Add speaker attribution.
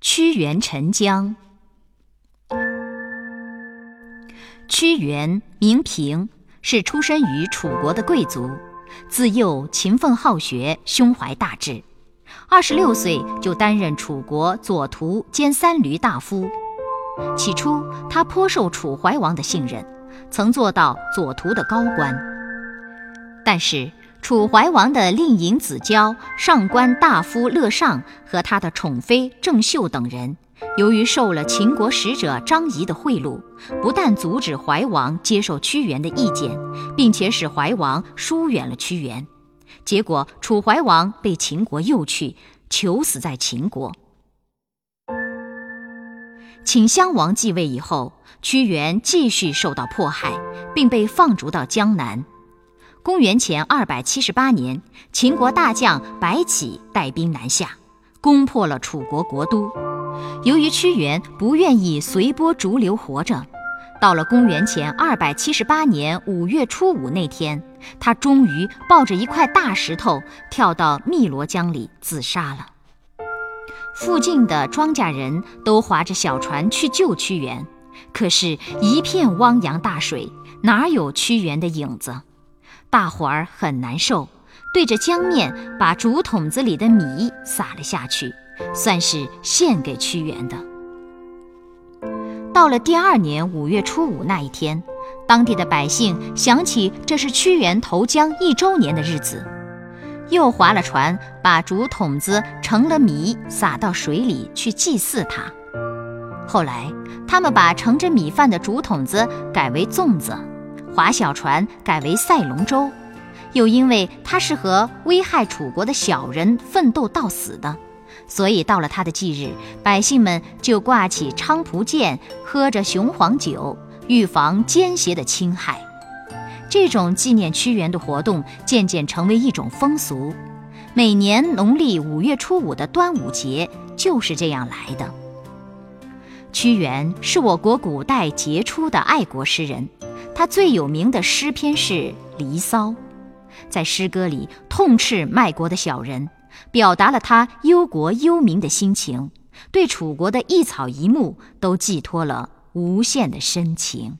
Speaker 1: 屈原沉江。屈原名平，是出身于楚国的贵族，自幼勤奋好学，胸怀大志。二十六岁就担任楚国左徒兼三闾大夫。起初，他颇受楚怀王的信任，曾做到左徒的高官。但是，楚怀王的令尹子交、上官大夫乐尚和他的宠妃郑袖等人，由于受了秦国使者张仪的贿赂，不但阻止怀王接受屈原的意见，并且使怀王疏远了屈原。结果，楚怀王被秦国诱去，求死在秦国。秦襄王继位以后，屈原继续受到迫害，并被放逐到江南。公元前二百七十八年，秦国大将白起带兵南下，攻破了楚国国都。由于屈原不愿意随波逐流活着，到了公元前二百七十八年五月初五那天，他终于抱着一块大石头跳到汨罗江里自杀了。附近的庄稼人都划着小船去救屈原，可是，一片汪洋大水，哪有屈原的影子？大伙儿很难受，对着江面把竹筒子里的米撒了下去，算是献给屈原的。到了第二年五月初五那一天，当地的百姓想起这是屈原投江一周年的日子，又划了船，把竹筒子盛了米撒到水里去祭祀他。后来，他们把盛着米饭的竹筒子改为粽子。划小船改为赛龙舟，又因为他是和危害楚国的小人奋斗到死的，所以到了他的忌日，百姓们就挂起菖蒲剑，喝着雄黄酒，预防奸邪的侵害。这种纪念屈原的活动渐渐成为一种风俗，每年农历五月初五的端午节就是这样来的。屈原是我国古代杰出的爱国诗人。他最有名的诗篇是《离骚》，在诗歌里痛斥卖国的小人，表达了他忧国忧民的心情，对楚国的一草一木都寄托了无限的深情。